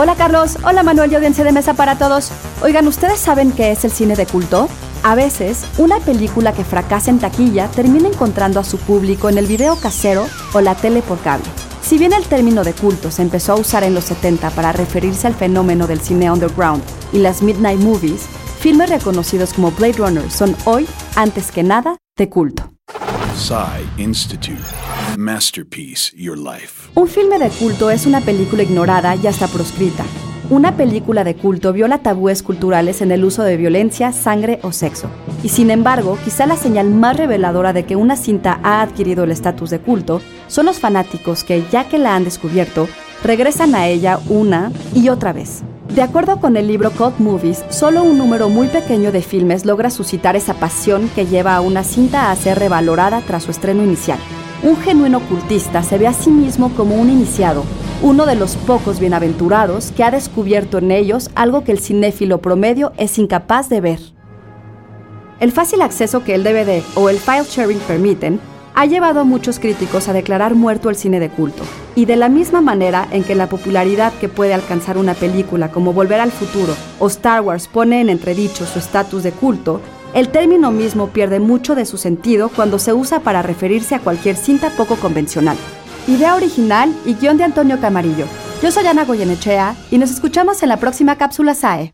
Hola Carlos, hola Manuel y audiencia de mesa para todos. Oigan, ¿ustedes saben qué es el cine de culto? A veces, una película que fracasa en taquilla termina encontrando a su público en el video casero o la tele por cable. Si bien el término de culto se empezó a usar en los 70 para referirse al fenómeno del cine underground y las midnight movies, filmes reconocidos como Blade Runner son hoy, antes que nada, de culto. Institute. Masterpiece Your Life. Un filme de culto es una película ignorada y hasta proscrita. Una película de culto viola tabúes culturales en el uso de violencia, sangre o sexo. Y sin embargo, quizá la señal más reveladora de que una cinta ha adquirido el estatus de culto son los fanáticos que, ya que la han descubierto, regresan a ella una y otra vez. De acuerdo con el libro Cult Movies, solo un número muy pequeño de filmes logra suscitar esa pasión que lleva a una cinta a ser revalorada tras su estreno inicial. Un genuino cultista se ve a sí mismo como un iniciado, uno de los pocos bienaventurados que ha descubierto en ellos algo que el cinéfilo promedio es incapaz de ver. El fácil acceso que el DVD o el file sharing permiten ha llevado a muchos críticos a declarar muerto el cine de culto. Y de la misma manera en que la popularidad que puede alcanzar una película como Volver al Futuro o Star Wars pone en entredicho su estatus de culto, el término mismo pierde mucho de su sentido cuando se usa para referirse a cualquier cinta poco convencional. Idea original y guion de Antonio Camarillo. Yo soy Ana Goyenechea y nos escuchamos en la próxima cápsula SAE.